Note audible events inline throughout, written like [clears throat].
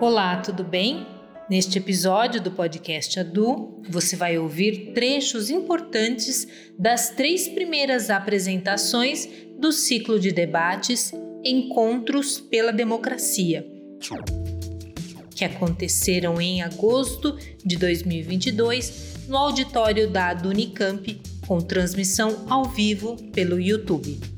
Olá, tudo bem? Neste episódio do podcast Adu, você vai ouvir trechos importantes das três primeiras apresentações do ciclo de debates Encontros pela Democracia, que aconteceram em agosto de 2022 no auditório da Unicamp, com transmissão ao vivo pelo YouTube.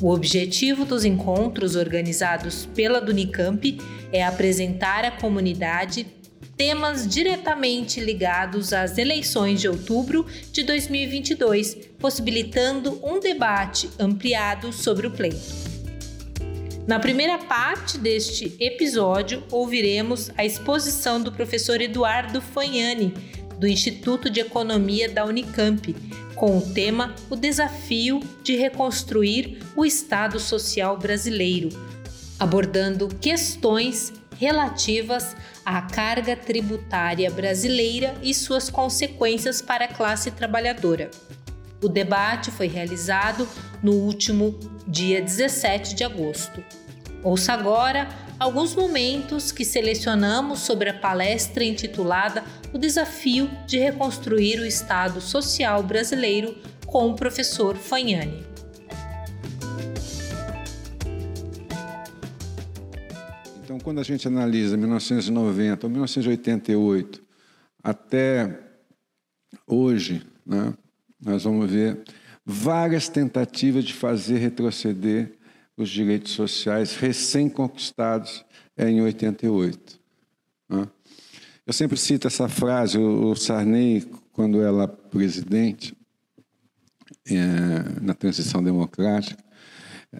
O objetivo dos encontros organizados pela Unicamp é apresentar à comunidade temas diretamente ligados às eleições de outubro de 2022, possibilitando um debate ampliado sobre o pleito. Na primeira parte deste episódio, ouviremos a exposição do professor Eduardo Fagnani, do Instituto de Economia da Unicamp, com o tema O Desafio de Reconstruir o Estado Social Brasileiro, abordando questões relativas à carga tributária brasileira e suas consequências para a classe trabalhadora. O debate foi realizado no último dia 17 de agosto. Ouça agora alguns momentos que selecionamos sobre a palestra intitulada O Desafio de Reconstruir o Estado Social Brasileiro com o professor Fagnani. Então, quando a gente analisa 1990 ou 1988 até hoje, né, nós vamos ver várias tentativas de fazer retroceder os direitos sociais recém-conquistados em 88. Né? Eu sempre cito essa frase, o Sarney, quando era presidente, é, na transição democrática,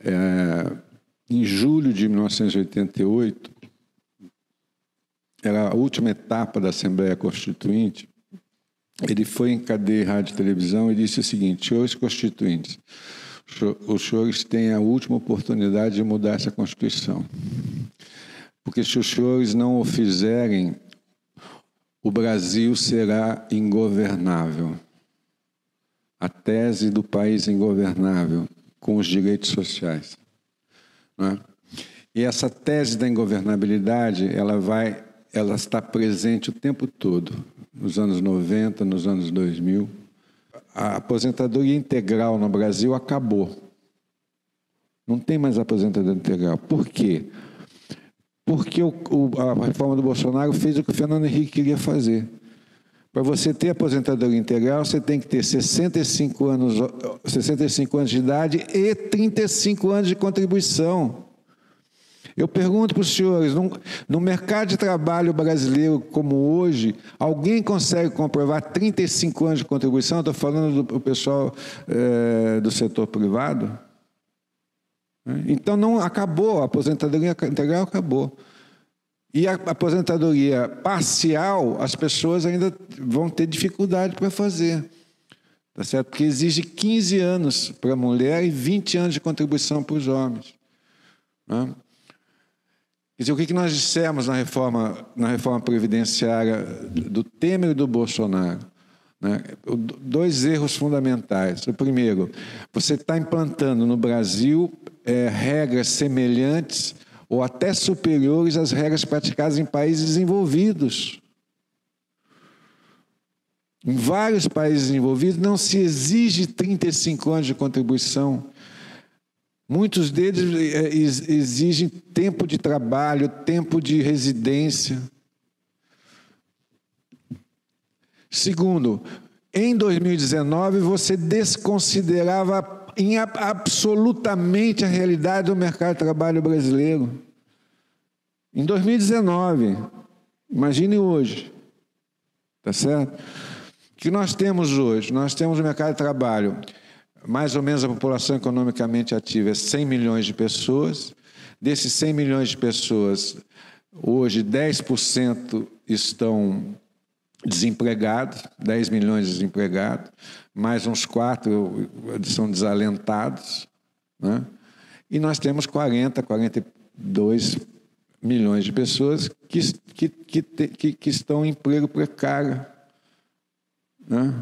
é, em julho de 1988, era a última etapa da Assembleia Constituinte, ele foi em cadeia rádio e televisão e disse o seguinte: senhores constituintes, os senhores têm a última oportunidade de mudar essa Constituição. Porque se os senhores não o fizerem, o Brasil será ingovernável. A tese do país ingovernável com os direitos sociais. Né? E essa tese da ingovernabilidade, ela vai, ela está presente o tempo todo, nos anos 90, nos anos 2000. A aposentadoria integral no Brasil acabou. Não tem mais aposentadoria integral. Por quê? Porque o, o, a reforma do Bolsonaro fez o que o Fernando Henrique queria fazer. Para você ter aposentadoria integral, você tem que ter 65 anos, 65 anos de idade e 35 anos de contribuição. Eu pergunto para os senhores, no, no, mercado de trabalho brasileiro como hoje, alguém consegue comprovar 35 anos de contribuição? Estou falando do pessoal é, do setor privado. Então não acabou, a aposentadoria integral acabou. E a aposentadoria parcial, as pessoas ainda vão ter dificuldade para fazer. Tá certo? Porque exige 15 anos para a mulher e 20 anos de contribuição para os homens. Né? Quer dizer, o que nós dissemos na reforma, na reforma previdenciária do Temer e do Bolsonaro? Né? Dois erros fundamentais. O primeiro, você está implantando no Brasil é, regras semelhantes ou até superiores às regras praticadas em países desenvolvidos. Em vários países desenvolvidos não se exige 35 anos de contribuição. Muitos deles é, exigem tempo de trabalho, tempo de residência. Segundo, em 2019 você desconsiderava em absolutamente a realidade do mercado de trabalho brasileiro. Em 2019, imagine hoje, tá certo? O que nós temos hoje? Nós temos o mercado de trabalho, mais ou menos a população economicamente ativa é 100 milhões de pessoas. Desses 100 milhões de pessoas, hoje 10% estão desempregados, 10 milhões de desempregados, mais uns 4 são desalentados, né? e nós temos 40, 42 milhões de pessoas que, que, que, que, que estão em emprego precário. Né?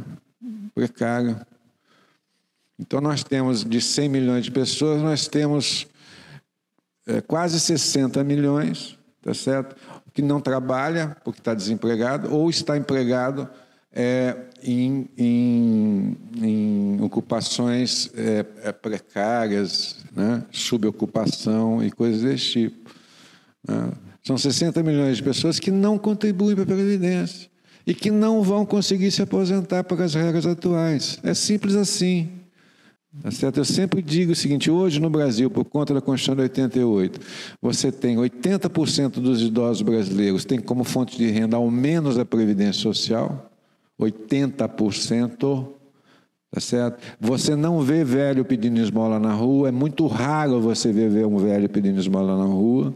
Precário. Então, nós temos de 100 milhões de pessoas, nós temos é, quase 60 milhões tá certo? Que não trabalha porque está desempregado ou está empregado é, em, em, em, ocupações é, precárias, né? subocupação e coisas desse tipo. Né? São 60 milhões de pessoas que não contribuem para a Previdência e que não vão conseguir se aposentar por as regras atuais. É simples assim. Tá certo? Eu sempre digo o seguinte: hoje no Brasil, por conta da Constituição de 88, você tem 80% dos idosos brasileiros tem como fonte de renda ao menos a Previdência Social. 80%. Tá certo? Você não vê velho pedindo esmola na rua, é muito raro você ver um velho pedindo esmola na rua,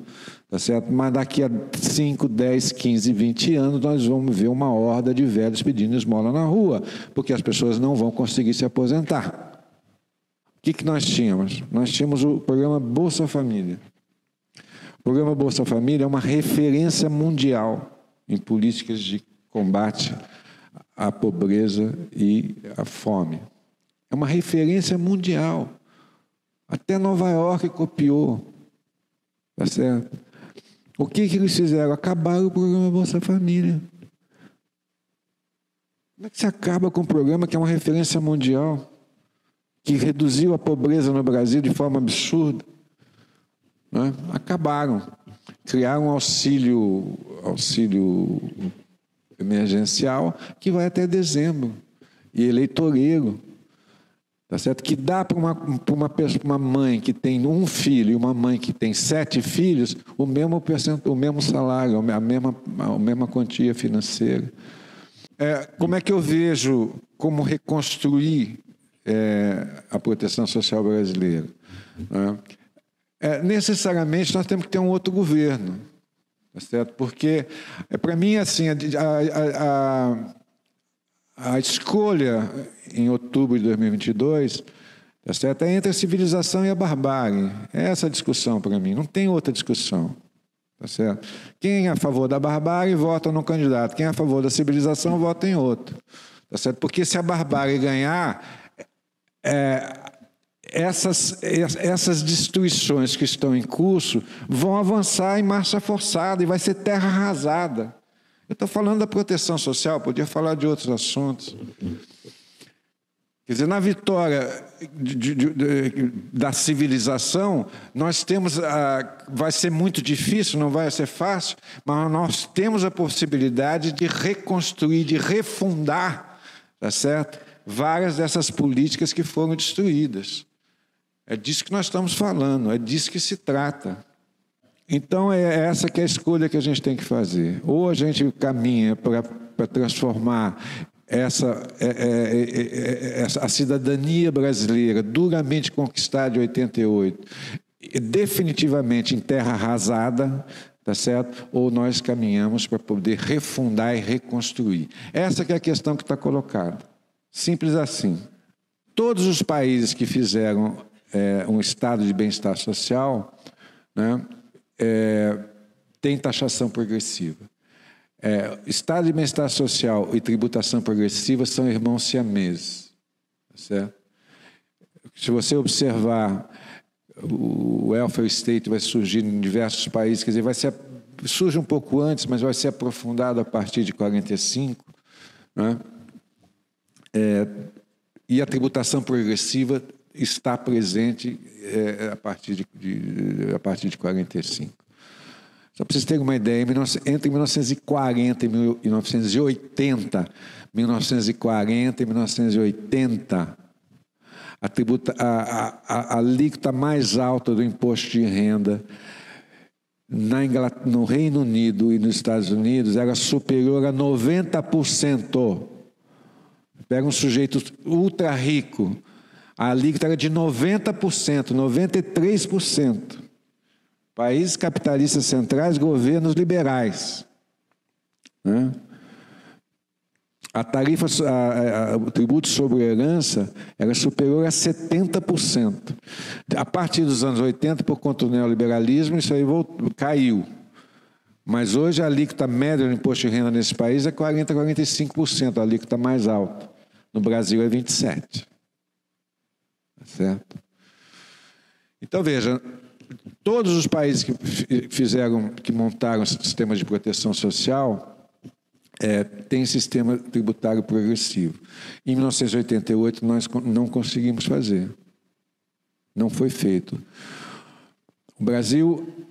tá certo? Mas daqui a 5, 10, 15, 20 anos nós vamos ver uma horda de velhos pedindo esmola na rua, porque as pessoas não vão conseguir se aposentar. Que, que nós tínhamos? Nós tínhamos o programa Bolsa Família. O programa Bolsa Família é uma referência mundial em políticas de combate a pobreza e a fome. É uma referência mundial. Até Nova York copiou. Tá certo? O que, que eles fizeram? Acabaram o programa Bolsa Família. Como é que se acaba com um programa que é uma referência mundial? Que reduziu a pobreza no Brasil de forma absurda? Né? Acabaram. Criaram um auxílio, auxílio emergencial que vai até dezembro e eleitoreiro. Tá certo? Que dá para uma, uma, uma mãe que tem um filho e uma mãe que tem sete filhos o mesmo, o mesmo salário, a mesma, a mesma quantia financeira. É, como é que eu vejo como reconstruir é, a proteção social brasileira? É, necessariamente nós temos que ter um outro governo. Tá certo? Porque, é, para mim, assim, a, a, a, a, escolha em outubro de 2022 tá certo? é entre a civilização e a barbárie. É essa a discussão para mim, não tem outra discussão. Tá certo? Quem é a favor da barbárie vota no candidato, quem é a favor da civilização vota em outro. Tá certo? Porque se a barbárie ganhar, é, essas, essas destruições que estão em curso vão avançar em marcha forçada e vai ser terra arrasada. Eu estou falando da proteção social, podia falar de outros assuntos. Quer dizer, na vitória de, de, de, da civilização, nós temos, a, vai ser muito difícil, não vai ser fácil, mas nós temos a possibilidade de reconstruir, de refundar, tá certo? Várias dessas políticas que foram destruídas. É disso que nós estamos falando, é disso que se trata. Então é essa que é a escolha que a gente tem que fazer. Ou a gente caminha para transformar essa, é, é, é, a cidadania brasileira, duramente conquistada em 88, definitivamente em terra arrasada, tá certo? Ou nós caminhamos para poder refundar e reconstruir. Essa é a questão que está colocada. Simples assim. Todos os países que fizeram é, um estado de bem-estar social, né, é, tem taxação progressiva. É, estado de bem-estar social e tributação progressiva são irmãos siameses. Tá certo? Se você observar, o welfare state vai surgir em diversos países, quer dizer, vai ser, surge um pouco antes, mas vai ser aprofundado a partir de 45. Né? É, e a tributação progressiva está presente é, a, partir de, de, a partir de 45. Só para vocês terem uma ideia, entre 1940 e 1980, 1940 e 1980, a, tributa, a, a, a alíquota mais alta do imposto de renda na no Reino Unido e nos Estados Unidos era superior a 90%. Pega um sujeito ultra rico, a alíquota era de 90%, 93%. Países capitalistas centrais, governos liberais. Né? A tarifa, a, a, o tributo sobre herança era superior a 70%. A partir dos anos 80, por conta do neoliberalismo, isso aí voltou, caiu. Mas hoje a alíquota média do imposto de renda nesse país é 40% a 45%, a alíquota mais alta. No Brasil é 27%. Certo? Então veja, todos os países que fizeram, que montaram sistemas de proteção social, é, tem sistema tributário progressivo. Em 1988, nós não conseguimos fazer. Não foi feito. O Brasil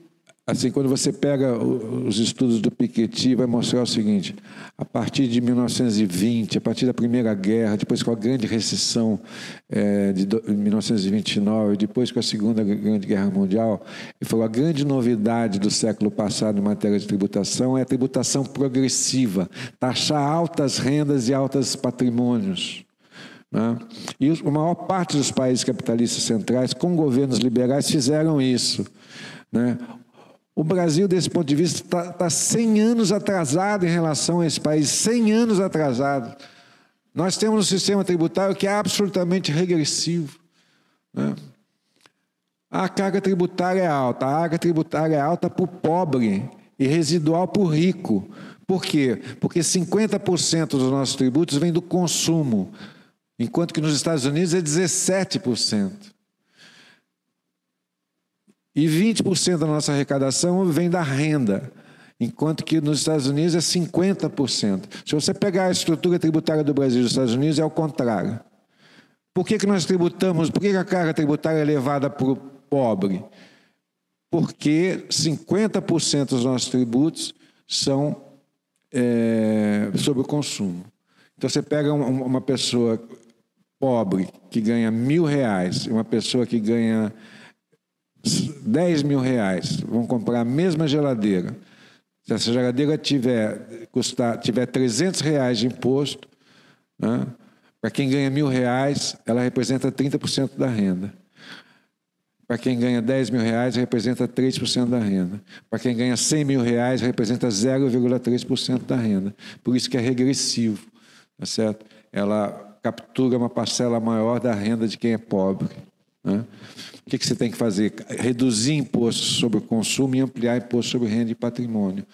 Assim, quando você pega os estudos do Piketty, vai mostrar o seguinte: a partir de 1920, a partir da Primeira Guerra, depois com a Grande Recessão é, de 1929, depois com a Segunda Grande Guerra Mundial, ele falou a grande novidade do século passado em matéria de tributação é a tributação progressiva, taxar altas rendas e altos patrimônios. Né? E a maior parte dos países capitalistas centrais, com governos liberais, fizeram isso. Né? O Brasil, desse ponto de vista, está tá 100 anos atrasado em relação a esse país 100 anos atrasado. Nós temos um sistema tributário que é absolutamente regressivo. Né? A carga tributária é alta, a carga tributária é alta para o pobre e residual para o rico. Por quê? Porque 50% dos nossos tributos vem do consumo, enquanto que nos Estados Unidos é 17%. E 20% da nossa arrecadação vem da renda, enquanto que nos Estados Unidos é 50%. Se você pegar a estrutura tributária do Brasil e dos Estados Unidos, é o contrário. Por que, que nós tributamos, por que, que a carga tributária é levada para o pobre? Porque 50% dos nossos tributos são é, sobre o consumo. Então você pega uma pessoa pobre que ganha mil reais, uma pessoa que ganha 10 mil reais, vão comprar a mesma geladeira. Se essa geladeira tiver, custar, tiver 300 reais de imposto, né, para quem ganha mil reais, ela representa 30% da renda. Para quem ganha 10 mil reais, representa 3% da renda. Para quem ganha 100 mil reais, representa 0,3% da renda. Por isso que é regressivo, tá certo? Ela captura uma parcela maior da renda de quem é pobre. Né? O que, que você tem que fazer? Reduzir imposto sobre o consumo e ampliar imposto sobre renda e patrimônio.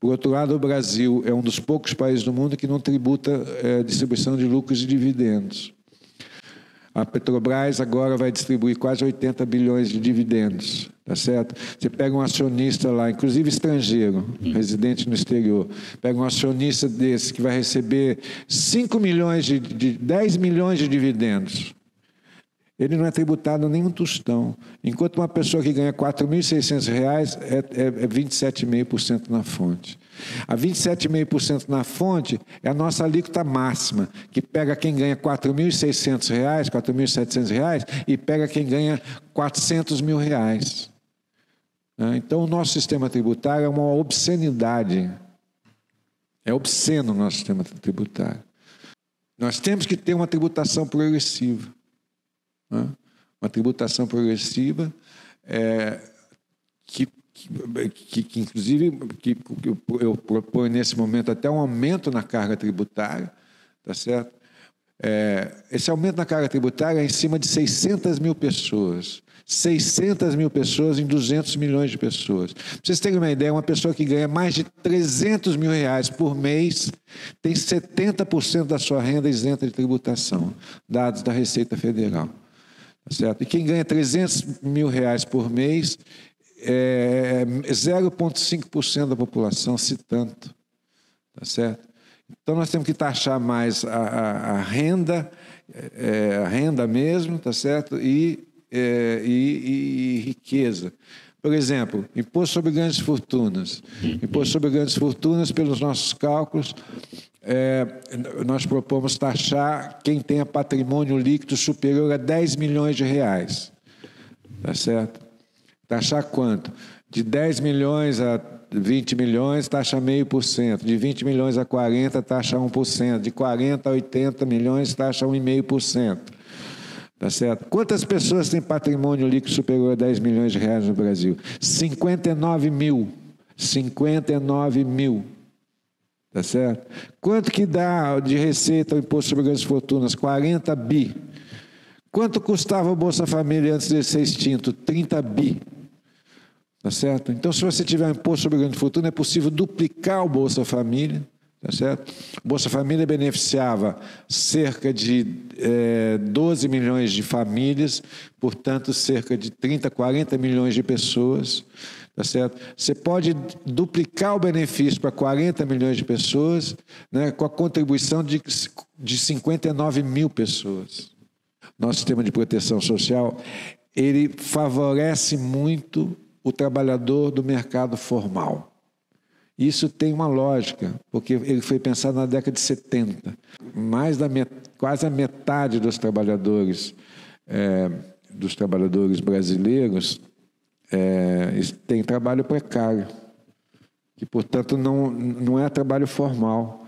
Por outro lado, o Brasil é um dos poucos países do mundo que não tributa é, distribuição de lucros e dividendos. A Petrobras agora vai distribuir quase 80 bilhões de dividendos, tá certo? Você pega um acionista lá, inclusive estrangeiro, residente no exterior, pega um acionista desse que vai receber 5 milhões de, de 10 milhões de dividendos ele não é tributado nem um tostão. Enquanto uma pessoa que ganha R$ 4.600 é, é, é 27,5% na fonte. A 27,5% na fonte é a nossa alíquota máxima, que pega quem ganha R$ 4.600, R$ 4.700 e pega quem ganha 400 mil reais. Né? Então, o nosso sistema tributário é uma obscenidade. É obsceno o nosso sistema tributário. Nós temos que ter uma tributação progressiva. Né? Uma tributação progressiva é, que, que, que, inclusive, que, que eu proponho nesse momento até um aumento na carga tributária, tá certo? É, esse aumento na carga tributária é em cima de 600 mil pessoas. 600 mil pessoas em 200 milhões de pessoas. Para vocês terem uma ideia, uma pessoa que ganha mais de 300 mil reais por mês tem 70% da sua renda isenta de tributação, dados da Receita Federal. Certo? E quem ganha 300 mil reais por mês é 0,5% da população, se tanto. Tá certo? Então nós temos que taxar mais a, a, a renda, é, a renda mesmo, tá certo? E, é, e, e riqueza. Por exemplo, imposto sobre grandes fortunas. Imposto sobre grandes fortunas, pelos nossos cálculos, é, nós propomos taxar quem tenha patrimônio líquido superior a 10 milhões de reais. Tá certo? Taxar quanto? De 10 milhões a 20 milhões, taxa meio por cento. De 20 milhões a 40, taxa 1%. De 40 a 80 milhões, taxa 1,5%. Tá certo? Quantas pessoas têm patrimônio líquido superior a 10 milhões de reais no Brasil? 59 mil. 59 mil. Tá certo? Quanto que dá de receita o imposto sobre grandes fortunas? 40 bi. Quanto custava o Bolsa Família antes de ser extinto? 30 bi. Tá certo? Então, se você tiver um imposto sobre grande fortuna, é possível duplicar o Bolsa Família, Tá certo? Bolsa Família beneficiava cerca de é, 12 milhões de famílias, portanto, cerca de 30, 40 milhões de pessoas. Tá certo? Você pode duplicar o benefício para 40 milhões de pessoas né, com a contribuição de, de 59 mil pessoas. Nosso sistema de proteção social ele favorece muito o trabalhador do mercado formal. Isso tem uma lógica, porque ele foi pensado na década de 70. Mais da quase a metade dos trabalhadores, é, dos trabalhadores brasileiros é, tem trabalho precário, que, portanto, não, não é trabalho formal.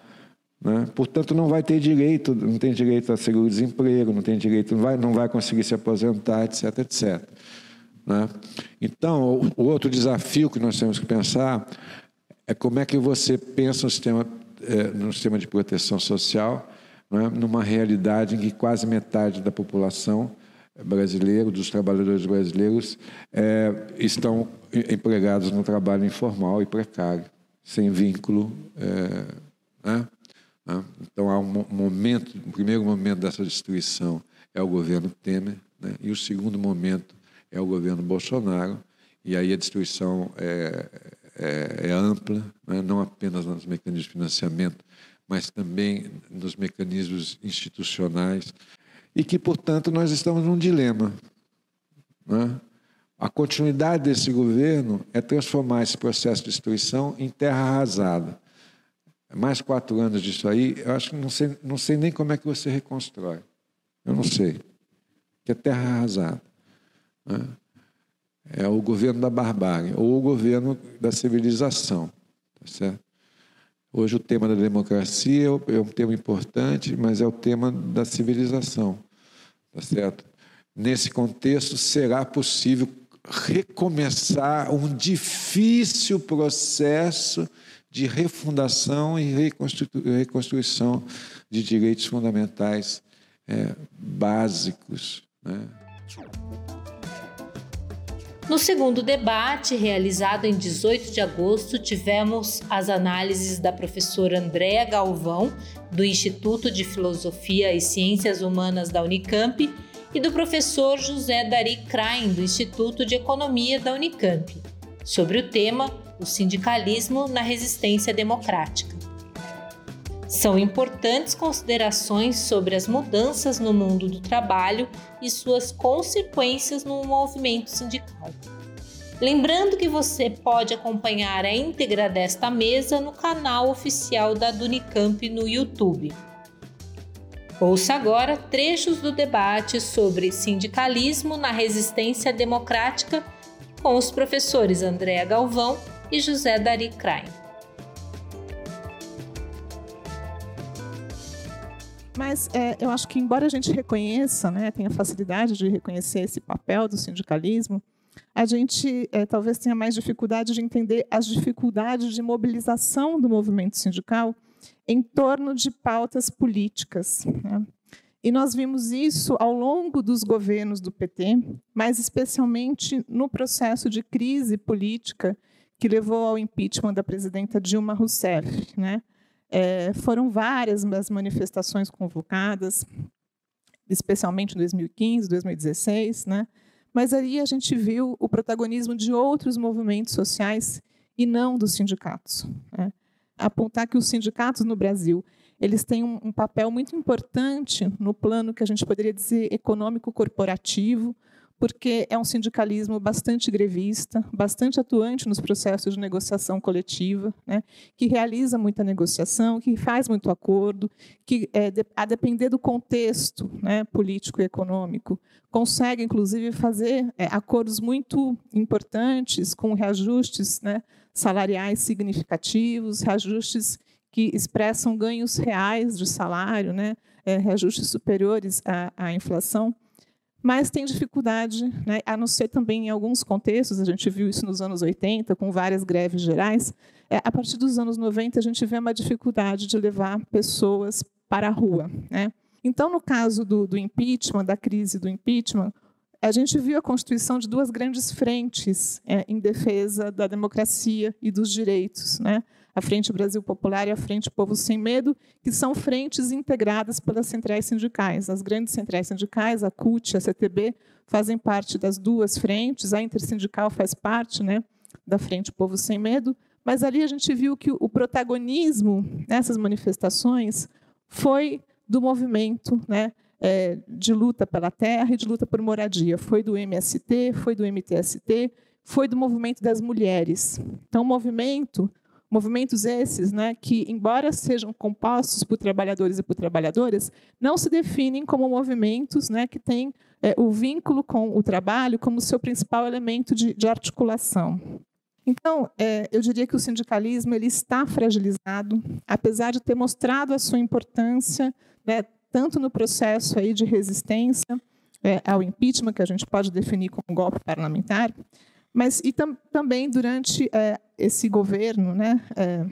Né? Portanto, não vai ter direito, não tem direito a seguro-desemprego, não tem direito, não vai, não vai conseguir se aposentar, etc, etc. Né? Então, o outro desafio que nós temos que pensar é como é que você pensa no sistema, é, no sistema de proteção social, é? numa realidade em que quase metade da população brasileira, dos trabalhadores brasileiros, é, estão empregados no trabalho informal e precário, sem vínculo. É, né? né? Então, há um momento, o primeiro momento dessa destruição é o governo Temer, né? e o segundo momento é o governo Bolsonaro, e aí a destruição é, é, é ampla, né? não apenas nos mecanismos de financiamento, mas também nos mecanismos institucionais, e que, portanto, nós estamos num dilema. Né? A continuidade desse governo é transformar esse processo de destruição em terra arrasada. Mais quatro anos disso aí, eu acho que não sei, não sei nem como é que você reconstrói. Eu não sei. Que é terra arrasada. Né? é o governo da barbárie ou o governo da civilização. Tá certo? Hoje o tema da democracia é um tema importante, mas é o tema da civilização. Tá certo? Nesse contexto, será possível recomeçar um difícil processo de refundação e reconstrução de direitos fundamentais é, básicos. Né? No segundo debate, realizado em 18 de agosto, tivemos as análises da professora Andréa Galvão, do Instituto de Filosofia e Ciências Humanas da Unicamp, e do professor José Dari Krain, do Instituto de Economia da Unicamp, sobre o tema O sindicalismo na resistência democrática. São importantes considerações sobre as mudanças no mundo do trabalho e suas consequências no movimento sindical. Lembrando que você pode acompanhar a íntegra desta mesa no canal oficial da Dunicamp no YouTube. Ouça agora trechos do debate sobre sindicalismo na resistência democrática com os professores Andréa Galvão e José Dari Krain. Mas é, eu acho que, embora a gente reconheça, né, tenha facilidade de reconhecer esse papel do sindicalismo, a gente é, talvez tenha mais dificuldade de entender as dificuldades de mobilização do movimento sindical em torno de pautas políticas. Né? E nós vimos isso ao longo dos governos do PT, mas especialmente no processo de crise política que levou ao impeachment da presidenta Dilma Rousseff. Né? É, foram várias as manifestações convocadas, especialmente em 2015, 2016, né? mas ali a gente viu o protagonismo de outros movimentos sociais e não dos sindicatos. Né? Apontar que os sindicatos no Brasil eles têm um, um papel muito importante no plano que a gente poderia dizer econômico corporativo, porque é um sindicalismo bastante grevista, bastante atuante nos processos de negociação coletiva, né, que realiza muita negociação, que faz muito acordo, que, é, a depender do contexto né, político e econômico, consegue, inclusive, fazer é, acordos muito importantes com reajustes né, salariais significativos, reajustes que expressam ganhos reais de salário, né, é, reajustes superiores à, à inflação mas tem dificuldade, né, a não ser também em alguns contextos, a gente viu isso nos anos 80, com várias greves gerais, é, a partir dos anos 90 a gente vê uma dificuldade de levar pessoas para a rua. Né? Então, no caso do, do impeachment, da crise do impeachment, a gente viu a constituição de duas grandes frentes é, em defesa da democracia e dos direitos. Né? A Frente Brasil Popular e a Frente Povo Sem Medo, que são frentes integradas pelas centrais sindicais. As grandes centrais sindicais, a CUT a CTB, fazem parte das duas frentes, a Intersindical faz parte né, da Frente Povo Sem Medo, mas ali a gente viu que o protagonismo nessas manifestações foi do movimento né, é, de luta pela terra e de luta por moradia. Foi do MST, foi do MTST, foi do movimento das mulheres. Então, movimento, movimentos esses, né, que embora sejam compostos por trabalhadores e por trabalhadoras, não se definem como movimentos, né, que têm é, o vínculo com o trabalho como seu principal elemento de, de articulação. Então, é, eu diria que o sindicalismo ele está fragilizado, apesar de ter mostrado a sua importância, né, tanto no processo aí de resistência é, ao impeachment, que a gente pode definir como golpe parlamentar, mas e tam, também durante é, esse governo, né, é,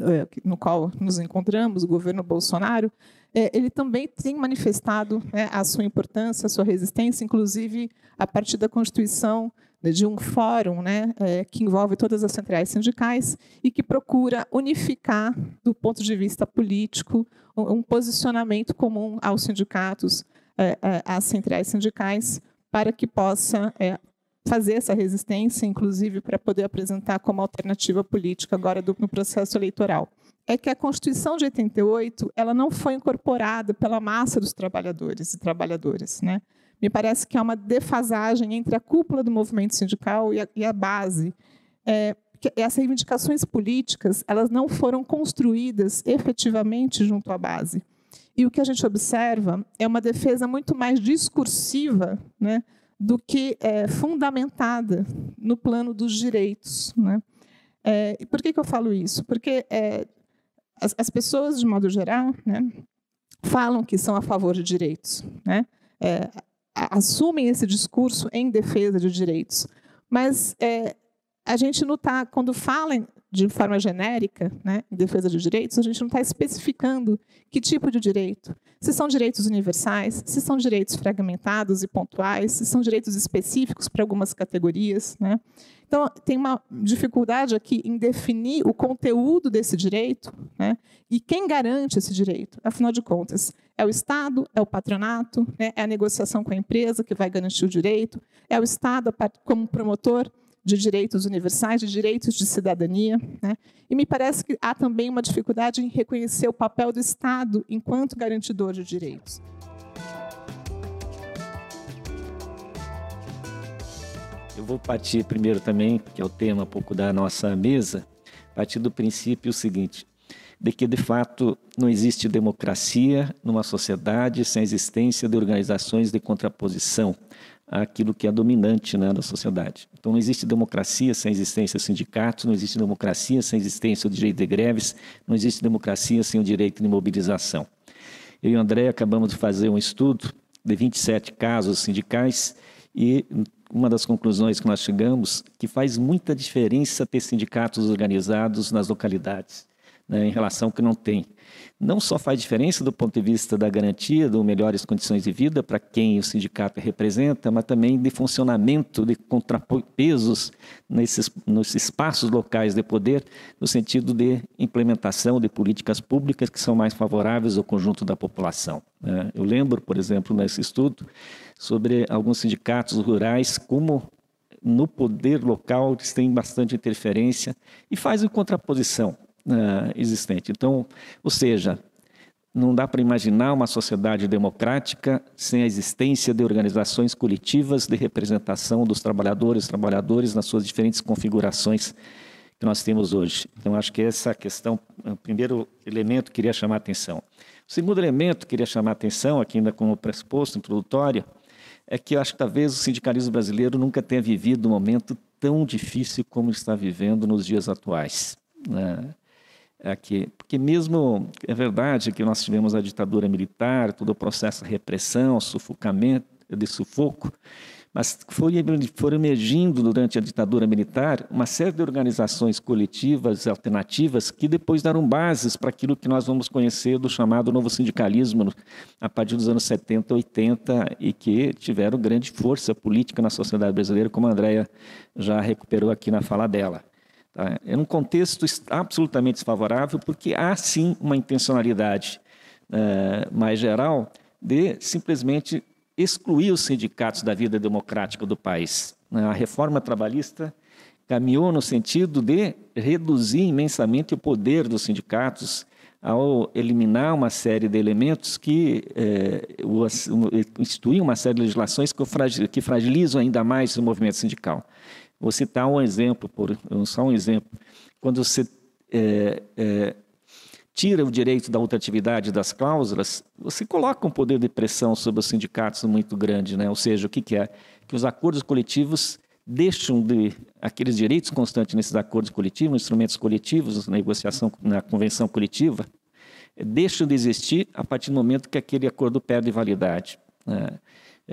é, no qual nos encontramos, o governo Bolsonaro, é, ele também tem manifestado né, a sua importância, a sua resistência, inclusive a partir da constituição de um fórum né, é, que envolve todas as centrais sindicais e que procura unificar, do ponto de vista político, um, posicionamento comum aos sindicatos, às centrais sindicais, para que possa fazer essa resistência, inclusive para poder apresentar como alternativa política agora do, no processo eleitoral. É que a Constituição de 88 ela não foi incorporada pela massa dos trabalhadores e trabalhadoras, né? me parece que há uma defasagem entre a cúpula do movimento sindical e a, e a base. É, essas reivindicações políticas elas não foram construídas efetivamente junto à base. E o que a gente observa é uma defesa muito mais discursiva né, do que é, fundamentada no plano dos direitos. Né? É, e por que, que eu falo isso? Porque é, as, as, pessoas, de modo geral, né, falam que são a favor de direitos. Né? É, assumem esse discurso em defesa de direitos. Mas é, a gente não está, quando fala de forma genérica, né, em defesa de direitos, a gente não está especificando que tipo de direito. Se são direitos universais, se são direitos fragmentados e pontuais, se são direitos específicos para algumas categorias. Né? Então, tem uma dificuldade aqui em definir o conteúdo desse direito né, e quem garante esse direito. Afinal de contas, é o Estado, é o patronato, né, é a negociação com a empresa que vai garantir o direito, é o Estado como promotor de direitos universais, de direitos de cidadania. Né? E me parece que há também uma dificuldade em reconhecer o papel do Estado enquanto garantidor de direitos. Eu vou partir primeiro também, que é o tema um pouco da nossa mesa, partir do princípio seguinte, de que de fato não existe democracia numa sociedade sem a existência de organizações de contraposição aquilo que é dominante né, da sociedade. Então, não existe democracia sem existência de sindicatos, não existe democracia sem existência do direito de greves, não existe democracia sem o direito de mobilização. Eu e o André acabamos de fazer um estudo de 27 casos sindicais e uma das conclusões que nós chegamos que faz muita diferença ter sindicatos organizados nas localidades, né, em relação ao que não tem não só faz diferença do ponto de vista da garantia de melhores condições de vida para quem o sindicato representa, mas também de funcionamento de contrapesos nesses, nesses espaços locais de poder, no sentido de implementação de políticas públicas que são mais favoráveis ao conjunto da população. Né? Eu lembro, por exemplo, nesse estudo, sobre alguns sindicatos rurais, como no poder local eles têm bastante interferência e fazem contraposição uh, existente. Então, ou seja, não dá para imaginar uma sociedade democrática sem a existência de organizações coletivas de representação dos trabalhadores, trabalhadores nas suas diferentes configurações que nós temos hoje. Então, acho que essa questão, o primeiro elemento que queria chamar a atenção. O segundo elemento que queria chamar a atenção, aqui ainda como pressuposto introdutório, é que eu acho que talvez o sindicalismo brasileiro nunca tenha vivido um momento tão difícil como está vivendo nos dias atuais. Né? Aqui. Porque mesmo é verdade que nós tivemos a ditadura militar, todo o processo de repressão, sufocamento, de sufoco, mas foi, foram emergindo durante a ditadura militar uma série de organizações coletivas alternativas que depois deram bases para aquilo que nós vamos conhecer do chamado novo sindicalismo a partir dos anos 70, 80 e que tiveram grande força política na sociedade brasileira, como a Andrea já recuperou aqui na fala dela. Tá? É um contexto absolutamente desfavorável, porque há sim uma intencionalidade é, mais geral de simplesmente excluir os sindicatos da vida democrática do país. A reforma trabalhista caminhou no sentido de reduzir imensamente o poder dos sindicatos ao eliminar uma série de elementos que é, instituem uma série de legislações que fragilizam ainda mais o movimento sindical. Vou citar um exemplo, por, só um exemplo. Quando você é, é, tira o direito da ultratividade das cláusulas, você coloca um poder de pressão sobre os sindicatos muito grande, né? Ou seja, o que, que é? Que os acordos coletivos deixam de aqueles direitos constantes nesses acordos coletivos, instrumentos coletivos, negociação, na convenção coletiva, deixam de existir a partir do momento que aquele acordo perde validade. Né?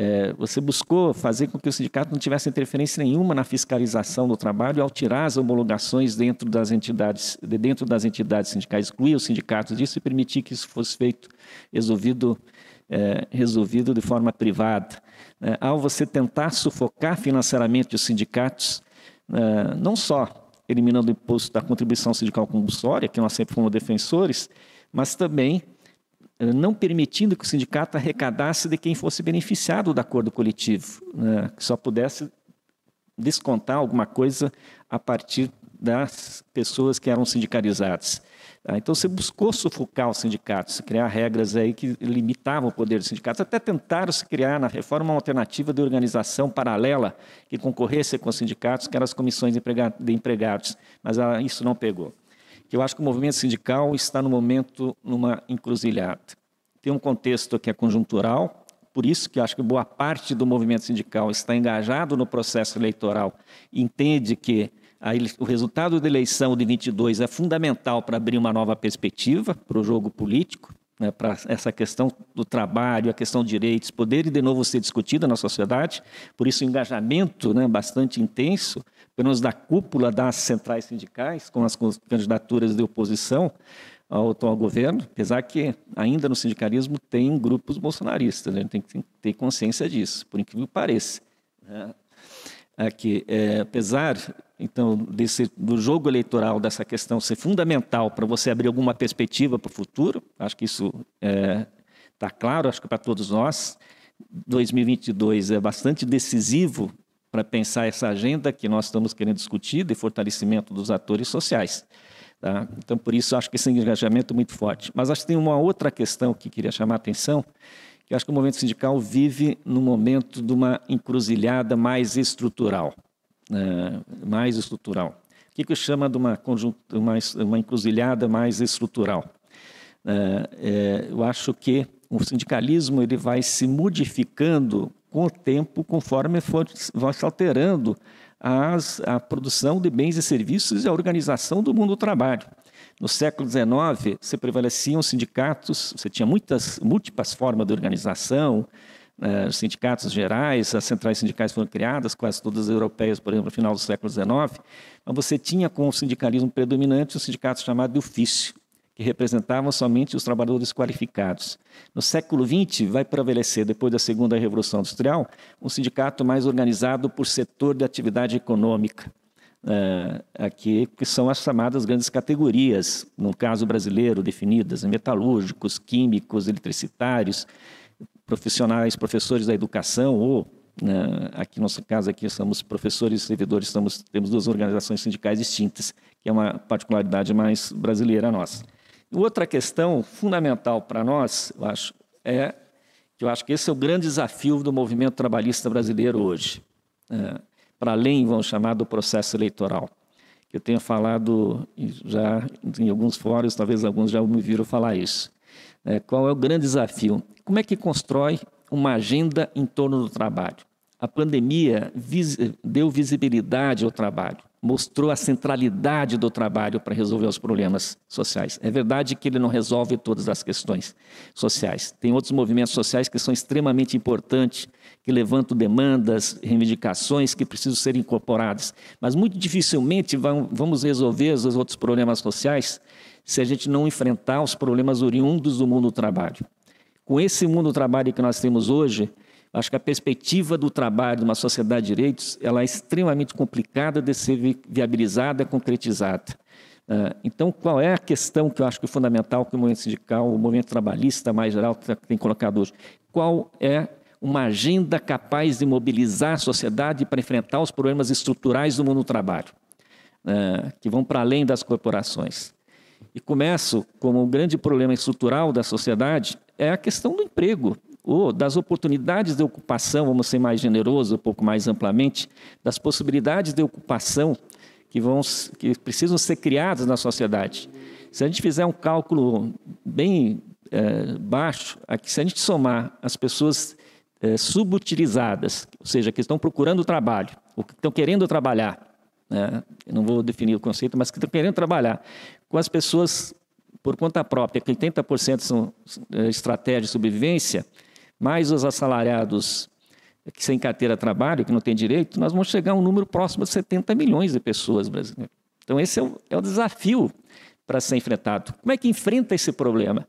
É, você buscou fazer com que o sindicato não tivesse interferência nenhuma na fiscalização do trabalho ao tirar as homologações dentro das entidades, dentro das entidades sindicais, excluir os sindicatos disso e permitir que isso fosse feito, resolvido, é, resolvido de forma privada. É, ao você tentar sufocar financeiramente os sindicatos, é, não só eliminando o imposto da contribuição sindical compulsória, que nós sempre fomos defensores, mas também não permitindo que o sindicato arrecadasse de quem fosse beneficiado do acordo coletivo, né, que só pudesse descontar alguma coisa a partir das pessoas que eram sindicalizadas. Tá? Então, você buscou sufocar os sindicatos, criar regras aí que limitavam o poder dos sindicatos. Até tentaram se criar na reforma uma alternativa de organização paralela que concorresse com os sindicatos, que eram as comissões de empregados, mas ah, isso não pegou. Eu acho que o movimento sindical está no momento numa encruzilhada. Tem um contexto que é conjuntural, por isso que acho que boa parte do movimento sindical está engajado no processo eleitoral, entende que o resultado da eleição de 22 é fundamental para abrir uma nova perspectiva para o jogo político, né, para essa questão do trabalho, a questão de direitos, poderem de novo ser discutida na sociedade. Por isso, o engajamento né, bastante intenso, pelo menos da cúpula das centrais sindicais, com as candidaturas de oposição ao atual governo, apesar que ainda no sindicalismo tem grupos bolsonaristas, né, a gente tem que ter consciência disso, por incrível que pareça. Né. Aqui, é, apesar então, desse, do jogo eleitoral, dessa questão ser fundamental para você abrir alguma perspectiva para o futuro, acho que isso está é, tá claro, acho que para todos nós. 2022 é bastante decisivo para pensar essa agenda que nós estamos querendo discutir de fortalecimento dos atores sociais. Tá? Então, por isso, acho que esse engajamento é muito forte. Mas acho que tem uma outra questão que queria chamar a atenção, que acho que o movimento sindical vive no momento de uma encruzilhada mais estrutural é, mais estrutural. O que, que chama de uma, uma, uma encruzilhada mais estrutural? É, é, eu acho que o sindicalismo ele vai se modificando com o tempo, conforme for, vai se alterando as, a produção de bens e serviços e a organização do mundo do trabalho. No século XIX, se prevaleciam sindicatos, você tinha muitas múltiplas formas de organização, os sindicatos gerais, as centrais sindicais foram criadas, quase todas europeias, por exemplo, no final do século XIX, mas você tinha como sindicalismo predominante os sindicatos chamados de ofício, que representavam somente os trabalhadores qualificados. No século XX, vai prevalecer, depois da segunda revolução industrial, um sindicato mais organizado por setor de atividade econômica, Uh, aqui, que são as chamadas grandes categorias, no caso brasileiro, definidas, metalúrgicos, químicos, eletricitários, profissionais, professores da educação, ou né, aqui no nosso caso aqui somos professores e servidores, estamos, temos duas organizações sindicais distintas, que é uma particularidade mais brasileira nossa. Outra questão fundamental para nós, eu acho, é que eu acho que esse é o grande desafio do movimento trabalhista brasileiro hoje, é, para além, vamos chamar, do processo eleitoral. Eu tenho falado já em alguns fóruns, talvez alguns já me viram falar isso. É, qual é o grande desafio? Como é que constrói uma agenda em torno do trabalho? A pandemia vis deu visibilidade ao trabalho, mostrou a centralidade do trabalho para resolver os problemas sociais. É verdade que ele não resolve todas as questões sociais. Tem outros movimentos sociais que são extremamente importantes, que levantam demandas, reivindicações que precisam ser incorporadas. Mas muito dificilmente vamos resolver os outros problemas sociais se a gente não enfrentar os problemas oriundos do mundo do trabalho. Com esse mundo do trabalho que nós temos hoje, Acho que a perspectiva do trabalho de uma sociedade de direitos ela é extremamente complicada de ser viabilizada, concretizada. Uh, então, qual é a questão que eu acho que é fundamental que o movimento sindical, o movimento trabalhista mais geral tem colocado hoje? Qual é uma agenda capaz de mobilizar a sociedade para enfrentar os problemas estruturais do mundo do trabalho, uh, que vão para além das corporações? E começo como um grande problema estrutural da sociedade é a questão do emprego ou das oportunidades de ocupação, vamos ser mais generosos, um pouco mais amplamente, das possibilidades de ocupação que, vão, que precisam ser criadas na sociedade. Se a gente fizer um cálculo bem é, baixo, aqui, se a gente somar as pessoas é, subutilizadas, ou seja, que estão procurando trabalho, ou que estão querendo trabalhar, né? não vou definir o conceito, mas que estão querendo trabalhar, com as pessoas por conta própria, que 80% são é, estratégia de sobrevivência, mais os assalariados que sem carteira de trabalho, que não tem direito, nós vamos chegar a um número próximo de 70 milhões de pessoas brasileiras. Então, esse é o, é o desafio para ser enfrentado. Como é que enfrenta esse problema?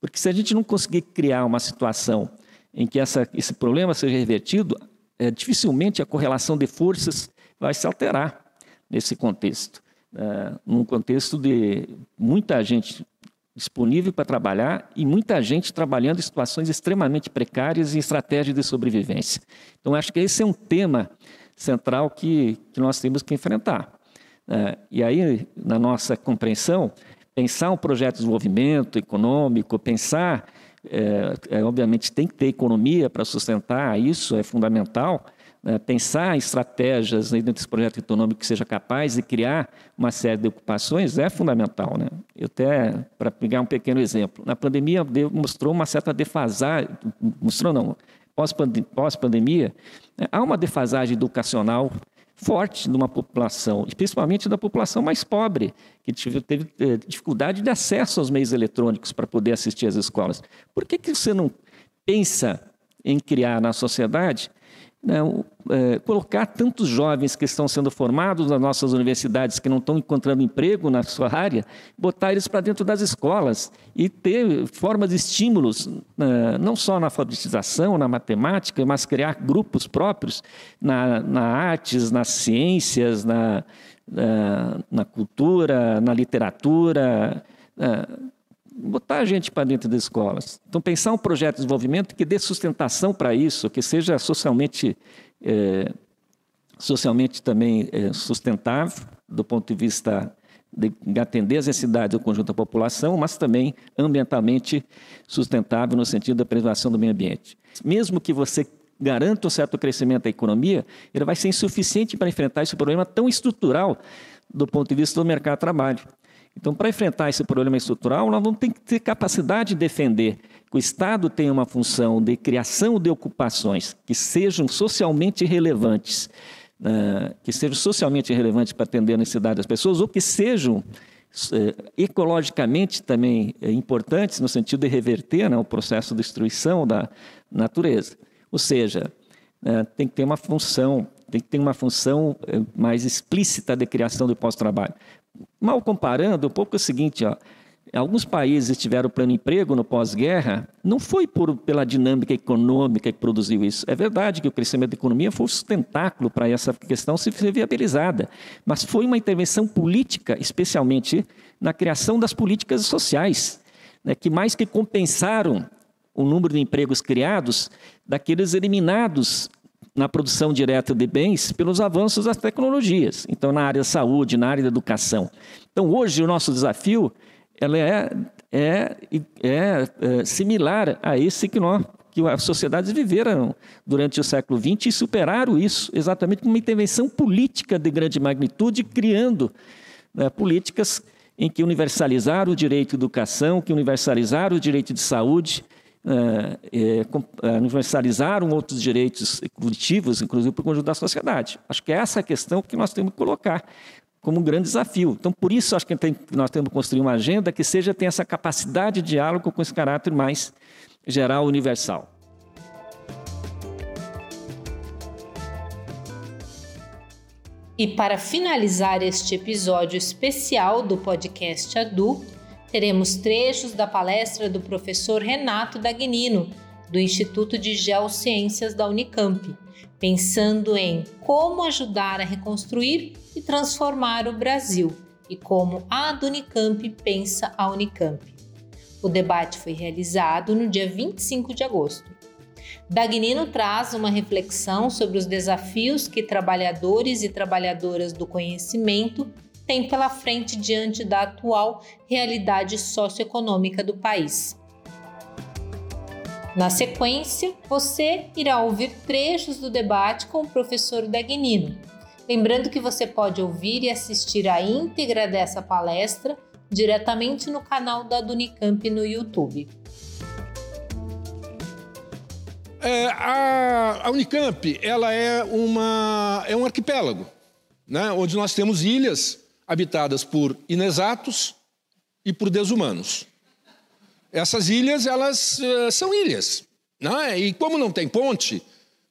Porque se a gente não conseguir criar uma situação em que essa, esse problema seja revertido, é, dificilmente a correlação de forças vai se alterar nesse contexto. É, num contexto de muita gente disponível para trabalhar e muita gente trabalhando em situações extremamente precárias e estratégias de sobrevivência. Então, acho que esse é um tema central que, que nós temos que enfrentar. É, e aí, na nossa compreensão, pensar um projeto de desenvolvimento econômico, pensar, é, é, obviamente, tem que ter economia para sustentar isso, é fundamental, pensar estratégias dentro desse projeto econômico que seja capaz de criar uma série de ocupações é fundamental. Né? Eu até, para pegar um pequeno exemplo, na pandemia mostrou uma certa defasagem, mostrou não, pós-pandemia, né, há uma defasagem educacional forte numa população, principalmente da população mais pobre, que teve, teve eh, dificuldade de acesso aos meios eletrônicos para poder assistir às escolas. Por que, que você não pensa em criar na sociedade né, é, colocar tantos jovens que estão sendo formados nas nossas universidades, que não estão encontrando emprego na sua área, botar eles para dentro das escolas e ter formas de estímulos, né, não só na alfabetização, na matemática, mas criar grupos próprios na, na artes, nas ciências, na, na, na cultura, na literatura. Né, botar a gente para dentro das escolas. Então, pensar um projeto de desenvolvimento que dê sustentação para isso, que seja socialmente, é, socialmente também é, sustentável, do ponto de vista de atender as necessidades do conjunto da população, mas também ambientalmente sustentável no sentido da preservação do meio ambiente. Mesmo que você garanta um certo crescimento da economia, ele vai ser insuficiente para enfrentar esse problema tão estrutural do ponto de vista do mercado de trabalho. Então, para enfrentar esse problema estrutural, nós vamos ter que ter capacidade de defender que o Estado tenha uma função de criação de ocupações que sejam socialmente relevantes, uh, que sejam socialmente relevantes para atender a necessidade das pessoas, ou que sejam uh, ecologicamente também uh, importantes no sentido de reverter né, o processo de destruição da natureza. Ou seja, tem que ter uma função tem que ter uma função mais explícita de criação do pós-trabalho. Mal comparando, um pouco é o seguinte, ó, alguns países tiveram pleno emprego no pós-guerra, não foi por, pela dinâmica econômica que produziu isso. É verdade que o crescimento da economia foi um sustentáculo para essa questão ser viabilizada, mas foi uma intervenção política, especialmente na criação das políticas sociais, né, que mais que compensaram o número de empregos criados daqueles eliminados na produção direta de bens pelos avanços das tecnologias. Então, na área da saúde, na área da educação. Então, hoje, o nosso desafio ela é, é, é, é similar a esse que, nós, que as sociedades viveram durante o século XX e superaram isso exatamente com uma intervenção política de grande magnitude, criando né, políticas em que universalizaram o direito à educação, que universalizaram o direito de saúde, universalizaram outros direitos coletivos, inclusive para o conjunto da sociedade. Acho que é essa a questão que nós temos que colocar como um grande desafio. Então, por isso, acho que tem, nós temos que construir uma agenda que seja tenha essa capacidade de diálogo com esse caráter mais geral, universal. E para finalizar este episódio especial do podcast Adu, teremos trechos da palestra do professor Renato Dagnino, do Instituto de Geociências da Unicamp, pensando em como ajudar a reconstruir e transformar o Brasil e como a Unicamp pensa a Unicamp. O debate foi realizado no dia 25 de agosto. Dagnino traz uma reflexão sobre os desafios que trabalhadores e trabalhadoras do conhecimento têm pela frente diante da atual realidade socioeconômica do país. Na sequência, você irá ouvir trechos do debate com o professor Dagnino. Lembrando que você pode ouvir e assistir a íntegra dessa palestra diretamente no canal da Dunicamp no YouTube. É, a, a, Unicamp ela é, uma, é um arquipélago, né, onde nós temos ilhas habitadas por inexatos e por desumanos. Essas ilhas, elas uh, são ilhas. Né? E como não tem ponte,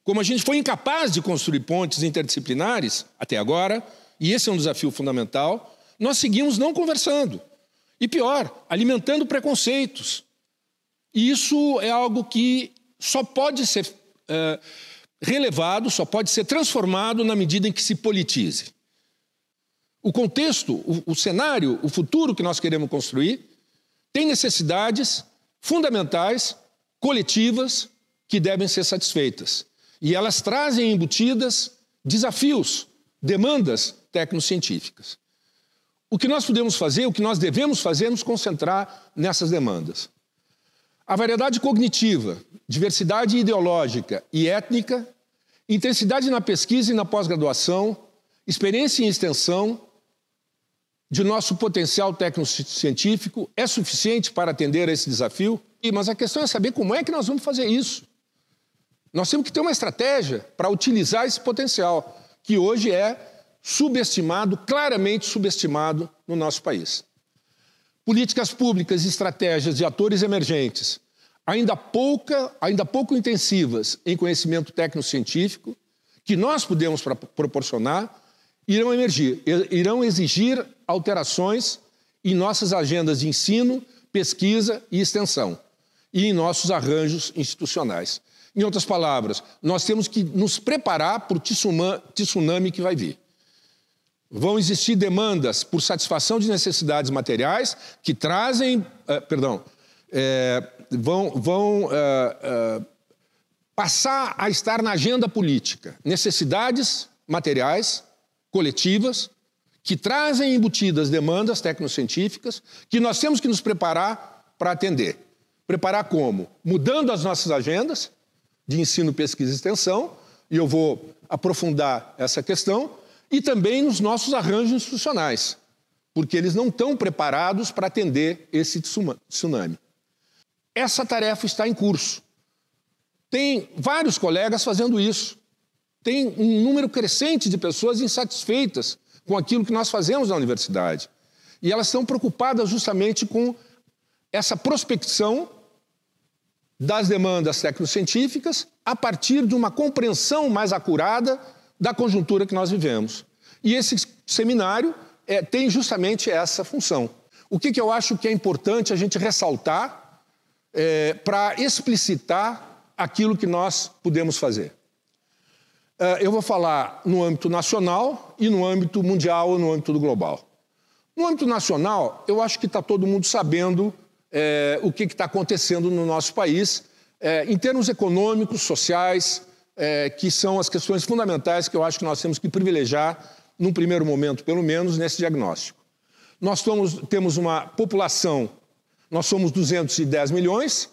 como a gente foi incapaz de construir pontes interdisciplinares até agora, e esse é um desafio fundamental, nós seguimos não conversando. E pior, alimentando preconceitos. E isso é algo que só pode ser uh, relevado, só pode ser transformado na medida em que se politize. O contexto, o, o cenário, o futuro que nós queremos construir tem necessidades fundamentais, coletivas, que devem ser satisfeitas. E elas trazem embutidas desafios, demandas tecnocientíficas. O que nós podemos fazer, o que nós devemos fazer é nos concentrar nessas demandas. A variedade cognitiva, diversidade ideológica e étnica, intensidade na pesquisa e na pós-graduação, experiência em extensão, de nosso potencial técnico-científico é suficiente para atender a esse desafio? Mas a questão é saber como é que nós vamos fazer isso. Nós temos que ter uma estratégia para utilizar esse potencial, que hoje é subestimado, claramente subestimado no nosso país. Políticas públicas, estratégias de atores emergentes, ainda, pouca, ainda pouco intensivas em conhecimento técnico-científico, que nós podemos proporcionar, irão emergir, irão exigir alterações em nossas agendas de ensino, pesquisa e extensão e em nossos arranjos institucionais. Em outras palavras, nós temos que nos preparar para o tsunami que vai vir. Vão existir demandas por satisfação de necessidades materiais que trazem, eh, perdão, eh, vão, vão eh, passar a estar na agenda política. Necessidades materiais coletivas que trazem embutidas demandas tecnocientíficas que nós temos que nos preparar para atender. Preparar como? Mudando as nossas agendas de ensino, pesquisa e extensão, e eu vou aprofundar essa questão, e também nos nossos arranjos institucionais, porque eles não estão preparados para atender esse tsunami. Essa tarefa está em curso. Tem vários colegas fazendo isso tem um número crescente de pessoas insatisfeitas com aquilo que nós fazemos na universidade. E elas estão preocupadas justamente com essa prospecção das demandas tecnocientíficas a partir de uma compreensão mais acurada da conjuntura que nós vivemos. E esse seminário é, tem justamente essa função. O que, que, eu acho que é importante a gente ressaltar é, para explicitar aquilo que nós podemos fazer? Eh, eu vou falar no âmbito nacional e no âmbito mundial ou no âmbito global. No âmbito nacional, eu acho que está todo mundo sabendo é, o que está acontecendo no nosso país, é, em termos econômicos, sociais, é, que são as questões fundamentais que eu acho que nós temos que privilegiar, num primeiro momento, pelo menos, nesse diagnóstico. Nós somos, temos uma população, nós somos 210 milhões,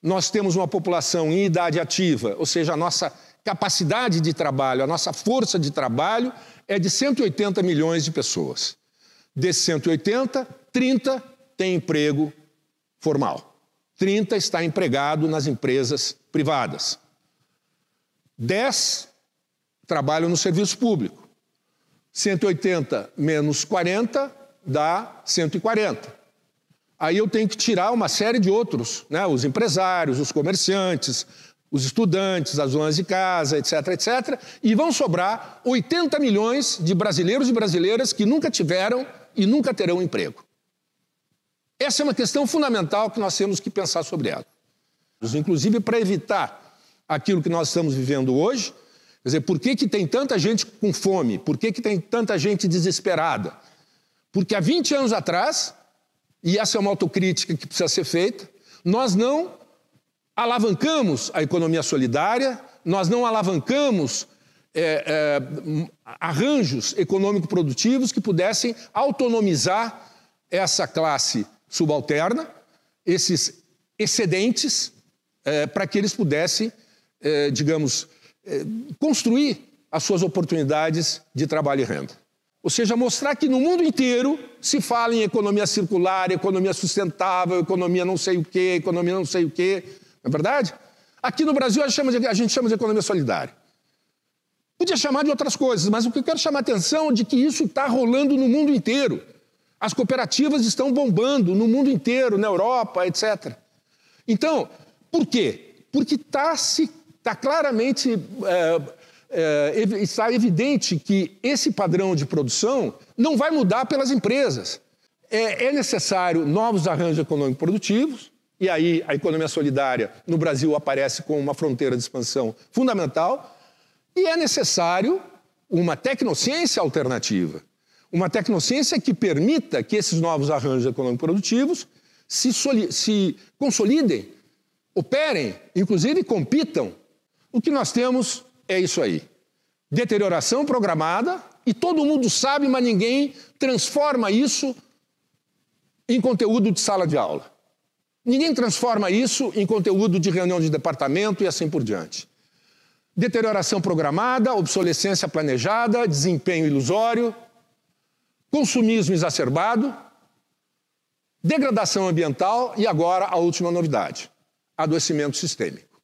nós temos uma população em idade ativa, ou seja, a nossa capacidade de trabalho, a nossa força de trabalho é de 180 milhões de pessoas. Desses 180, 30 têm emprego formal. 30 está empregado nas empresas privadas. 10 trabalham no serviço público. 180 menos 40 dá 140. Aí eu tenho que tirar uma série de outros, né? os empresários, os comerciantes, os estudantes, as donas de casa, etc, etc, e vão sobrar 80 milhões de brasileiros e brasileiras que nunca tiveram e nunca terão emprego. Essa é uma questão fundamental que nós temos que pensar sobre ela. inclusive para evitar aquilo que nós estamos vivendo hoje. Quer dizer, por que, que tem tanta gente com fome? Por que, que tem tanta gente desesperada? Porque há 20 anos atrás, e essa é uma autocrítica que precisa ser feita, nós não alavancamos a economia solidária, nós não alavancamos é, é, arranjos econômico-produtivos que pudessem autonomizar essa classe subalterna, esses excedentes, é, para que eles pudessem, é, digamos, é, construir as suas oportunidades de trabalho e renda. Ou seja, mostrar que no mundo inteiro se fala em economia circular, economia sustentável, economia não sei o quê, economia não sei o quê. Não é verdade? Aqui no Brasil a gente chama de, a gente chama de economia solidária. Podia chamar de outras coisas, mas o que eu quero chamar a atenção é de que isso está rolando no mundo inteiro. As cooperativas estão bombando no mundo inteiro, na Europa, etc. Então, por quê? Porque está tá claramente é, é, está evidente que esse padrão de produção não vai mudar pelas empresas. É, é necessário novos arranjos econômicos produtivos, e aí a economia solidária no Brasil aparece como uma fronteira de expansão fundamental. E é necessário uma tecnociência alternativa, uma tecnociência que permita que esses novos arranjos econômico-produtivos se, se consolidem, operem, inclusive compitam. O que nós temos é isso aí: deterioração programada, e todo mundo sabe, mas ninguém transforma isso em conteúdo de sala de aula. Ninguém transforma isso em conteúdo de reunião de departamento e assim por diante deterioração programada, obsolescência planejada, desempenho ilusório, consumismo exacerbado, degradação ambiental e agora a última novidade: adoecimento sistêmico.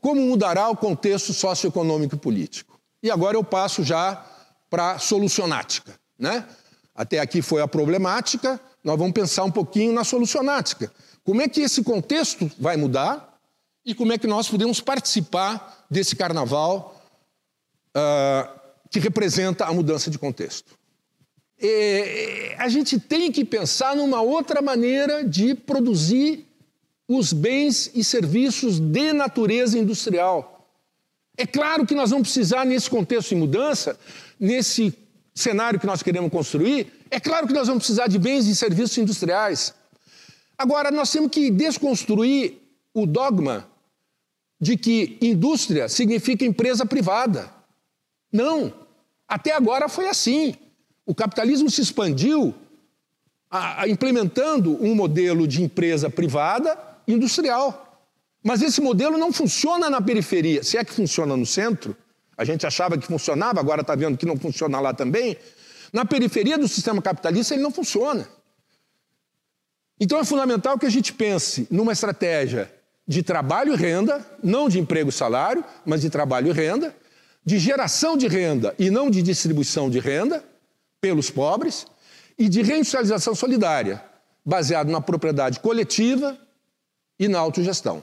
Como mudará o contexto socioeconômico e político? E agora eu passo já para a solucionática. Né? Até aqui foi a problemática, nós vamos pensar um pouquinho na solucionática. Como é que esse contexto vai mudar e como é que nós podemos participar desse carnaval uh, que representa a mudança de contexto. E, a gente tem que pensar numa outra maneira de produzir os bens e serviços de natureza industrial. É claro que nós vamos precisar, nesse contexto de mudança, nesse cenário que nós queremos construir, é claro que nós vamos precisar de bens e serviços industriais. Agora, nós temos que desconstruir o dogma de que indústria significa empresa privada. Não. Até agora foi assim. O capitalismo se expandiu a, a, implementando um modelo de empresa privada industrial. Mas esse modelo não funciona na periferia. Se é que funciona no centro, a gente achava que funcionava, agora está vendo que não funciona lá também. Na periferia do sistema capitalista, ele não funciona. Então é fundamental que a gente pense numa estratégia de trabalho e renda, não de emprego e salário, mas de trabalho e renda, de geração de renda e não de distribuição de renda pelos pobres, e de reindustrialização solidária, baseado na propriedade coletiva e na autogestão,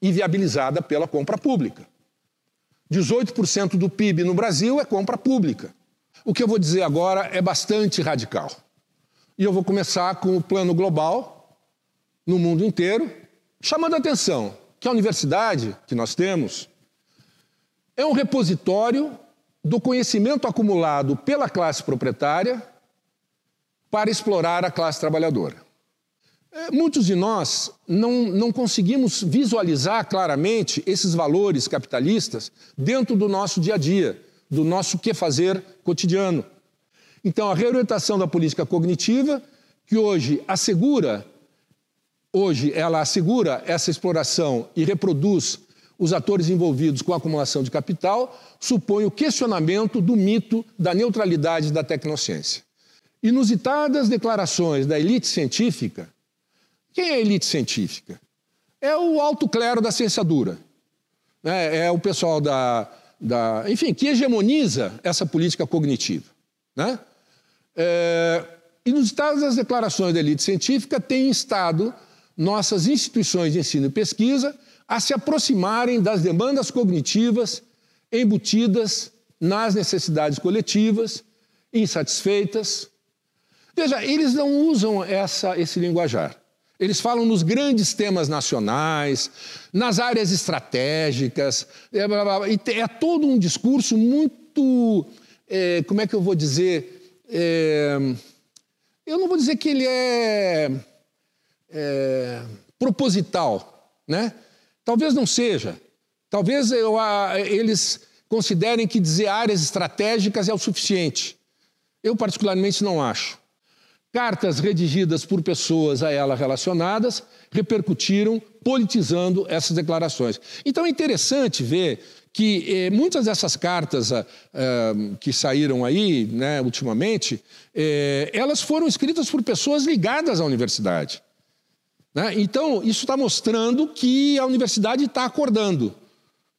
e viabilizada pela compra pública. 18% do PIB no Brasil é compra pública. O que eu vou dizer agora é bastante radical. E eu vou começar com o plano global no mundo inteiro, Chamando a atenção que a universidade que nós temos é um repositório do conhecimento acumulado pela classe proprietária para explorar a classe trabalhadora. É, muitos de nós não, não conseguimos visualizar claramente esses valores capitalistas dentro do nosso dia a dia, do nosso que fazer cotidiano. Então, a reorientação da política cognitiva, que hoje assegura Hoje, ela assegura essa exploração e reproduz os atores envolvidos com a acumulação de capital, supõe o questionamento do mito da neutralidade da tecnociência. Inusitadas declarações da elite científica. Quem é a elite científica? É o alto clero da ciência dura. É, é o pessoal da, da, Enfim, que hegemoniza essa política cognitiva. Né? É, inusitadas as declarações da elite científica têm estado nossas instituições de ensino e pesquisa a se aproximarem das demandas cognitivas embutidas nas necessidades coletivas, insatisfeitas. Veja, eles não usam essa, esse linguajar. Eles falam nos grandes temas nacionais, nas áreas estratégicas. É, é todo um discurso muito. É, como é que eu vou dizer? É, eu não vou dizer que ele é, é proposital, né? Talvez não seja. Talvez eu, eles considerem que dizer áreas estratégicas é o suficiente. Eu, particularmente, não acho. Cartas redigidas por pessoas a ela relacionadas repercutiram, politizando essas declarações. Então é interessante ver que eh, muitas dessas cartas ah, ah, que saíram aí, né, ultimamente, eh, elas foram escritas por pessoas ligadas à universidade. Né? Então, isso está mostrando que a universidade está acordando,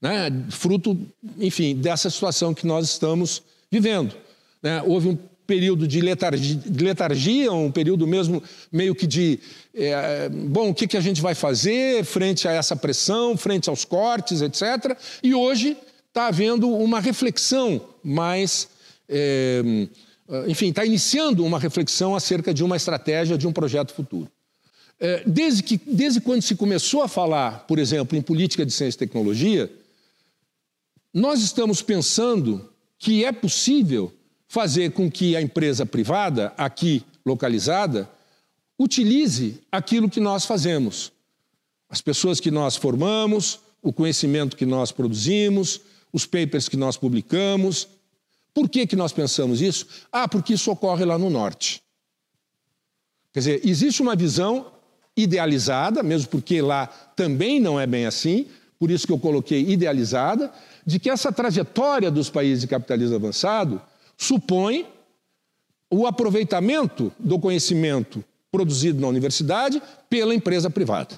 né? fruto, enfim, dessa situação que nós estamos vivendo. Né? Houve um período de letargia, letargia, um período mesmo meio que de, é, bom, o que, que a gente vai fazer frente a essa pressão, frente aos cortes, etc. E hoje está havendo uma reflexão mais, é, enfim, está iniciando uma reflexão acerca de uma estratégia, de um projeto futuro. É, desde, que, desde quando se começou a falar, por exemplo, em política de ciência e tecnologia, nós estamos pensando que é possível fazer com que a empresa privada, aqui localizada, utilize aquilo que nós fazemos. As pessoas que nós formamos, o conhecimento que nós produzimos, os papers que nós publicamos. Por que, que nós pensamos isso? Ah, porque isso ocorre lá no norte. Quer dizer, existe uma visão idealizada, mesmo porque lá também não é bem assim, por isso que eu coloquei idealizada, de que essa trajetória dos países de capitalismo avançado supõe o aproveitamento do conhecimento produzido na universidade pela empresa privada.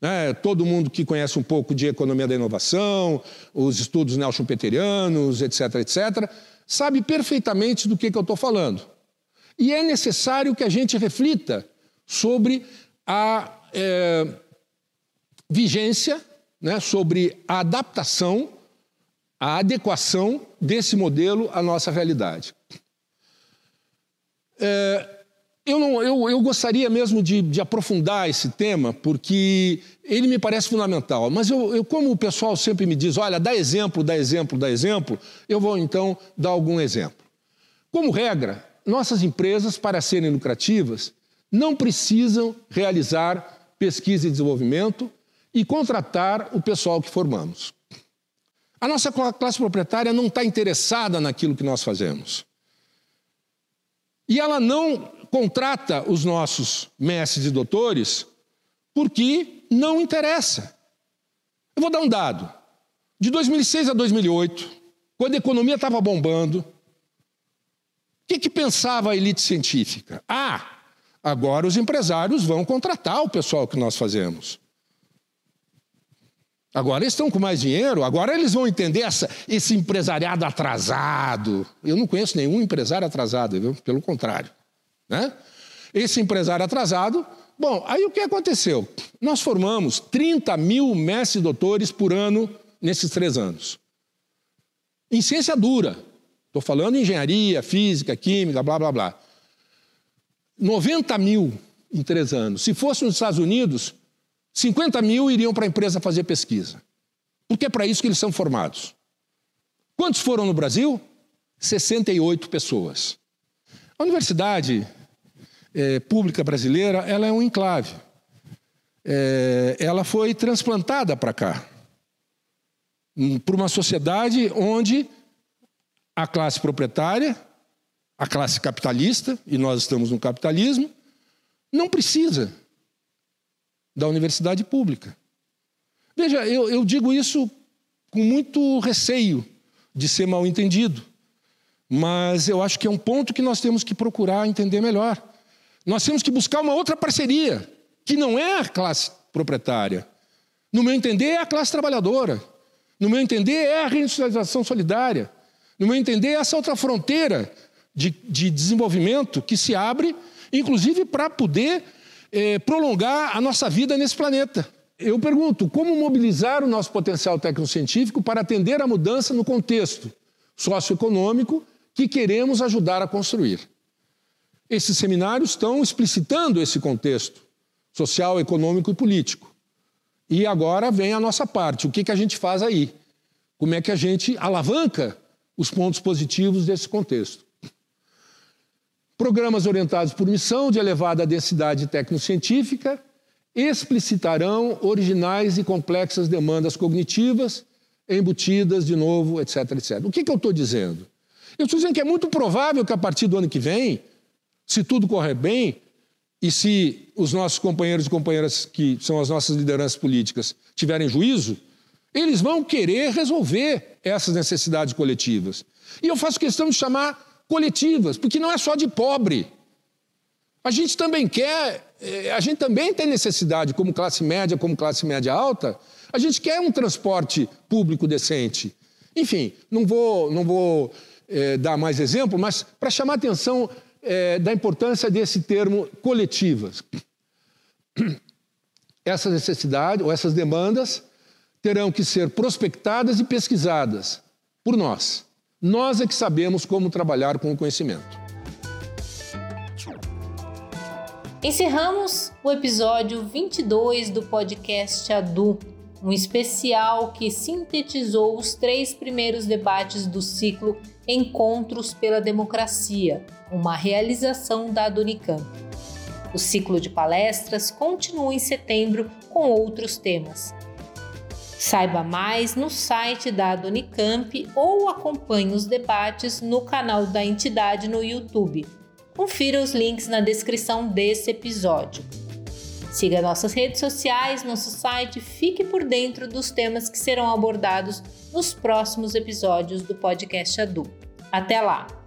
É, todo mundo que conhece um pouco de economia da inovação, os estudos neo-schumpeterianos, etc., etc., sabe perfeitamente do que, que eu estou falando. E é necessário que a gente reflita sobre a é, vigência, né, sobre a adaptação a adequação desse modelo à nossa realidade. É, eu, não, eu, eu, gostaria mesmo de, de, aprofundar esse tema, porque ele me parece fundamental. Mas eu, eu, como o pessoal sempre me diz, olha, dá exemplo, dá exemplo, dá exemplo, eu vou então dar algum exemplo. Como regra, nossas empresas, para serem lucrativas, não precisam realizar pesquisa e desenvolvimento e contratar o pessoal que formamos. A nossa classe proprietária não está interessada naquilo que nós fazemos. E ela não contrata os nossos mestres e doutores porque não interessa. Eu vou dar um dado. De 2006 a 2008, quando a economia estava bombando, o que, que pensava a elite científica? Ah, agora os empresários vão contratar o pessoal que nós fazemos. Agora eles estão com mais dinheiro, agora eles vão entender essa, esse empresariado atrasado. Eu não conheço nenhum empresário atrasado, viu? pelo contrário. Né? Esse empresário atrasado. Bom, aí o que aconteceu? Nós formamos 30 mil mestres doutores por ano nesses três anos. Em ciência dura. Estou falando em engenharia, física, química, blá, blá, blá. 90 mil em três anos. Se fosse nos Estados Unidos, 50 mil iriam para a empresa fazer pesquisa. Porque é para isso que eles são formados. Quantos foram no Brasil? 68 pessoas. A universidade é, pública brasileira ela é um enclave. É, ela foi transplantada para cá, hum, para uma sociedade onde a classe proprietária, a classe capitalista, e nós estamos no capitalismo, não precisa da universidade pública. Veja, eu, eu digo isso com muito receio de ser mal entendido, mas eu acho que é um ponto que nós temos que procurar entender melhor. Nós temos que buscar uma outra parceria, que não é a classe proprietária. No meu entender, é a classe trabalhadora. No meu entender, é a reindustrialização solidária. No meu entender, é essa outra fronteira de, de desenvolvimento que se abre, inclusive para poder é, prolongar a nossa vida nesse planeta. Eu pergunto, como mobilizar o nosso potencial tecnocientífico para atender à mudança no contexto socioeconômico que queremos ajudar a construir? Esses seminários estão explicitando esse contexto social, econômico e político. E agora vem a nossa parte. O que, que a gente faz aí? Como é que a gente alavanca os pontos positivos desse contexto? Programas orientados por missão de elevada densidade tecnocientífica explicitarão originais e complexas demandas cognitivas embutidas de novo, etc, etc. O que, que eu estou dizendo? Eu estou dizendo que é muito provável que a partir do ano que vem, se tudo correr bem, e se os nossos companheiros e companheiras, que são as nossas lideranças políticas, tiverem juízo, eles vão querer resolver essas necessidades coletivas. E eu faço questão de chamar coletivas, porque não é só de pobre. A gente também quer, eh, a gente também tem necessidade, como classe média, como classe média alta, a gente quer um transporte público decente. Enfim, não vou, não vou é, dar mais exemplo, mas para chamar a atenção é, da importância desse termo coletivas. [clears throat] Essas necessidades ou essas demandas terão que ser prospectadas e pesquisadas por nós. Nós é que sabemos como trabalhar com o conhecimento. Encerramos o episódio 22 do podcast Adu um especial que sintetizou os três primeiros debates do ciclo Encontros pela Democracia, uma realização da Unicamp. O ciclo de palestras continua em setembro com outros temas. Saiba mais no site da Unicamp ou acompanhe os debates no canal da entidade no YouTube. Confira os links na descrição desse episódio. Siga nossas redes sociais, nosso site, fique por dentro dos temas que serão abordados nos próximos episódios do podcast Adu. Até lá!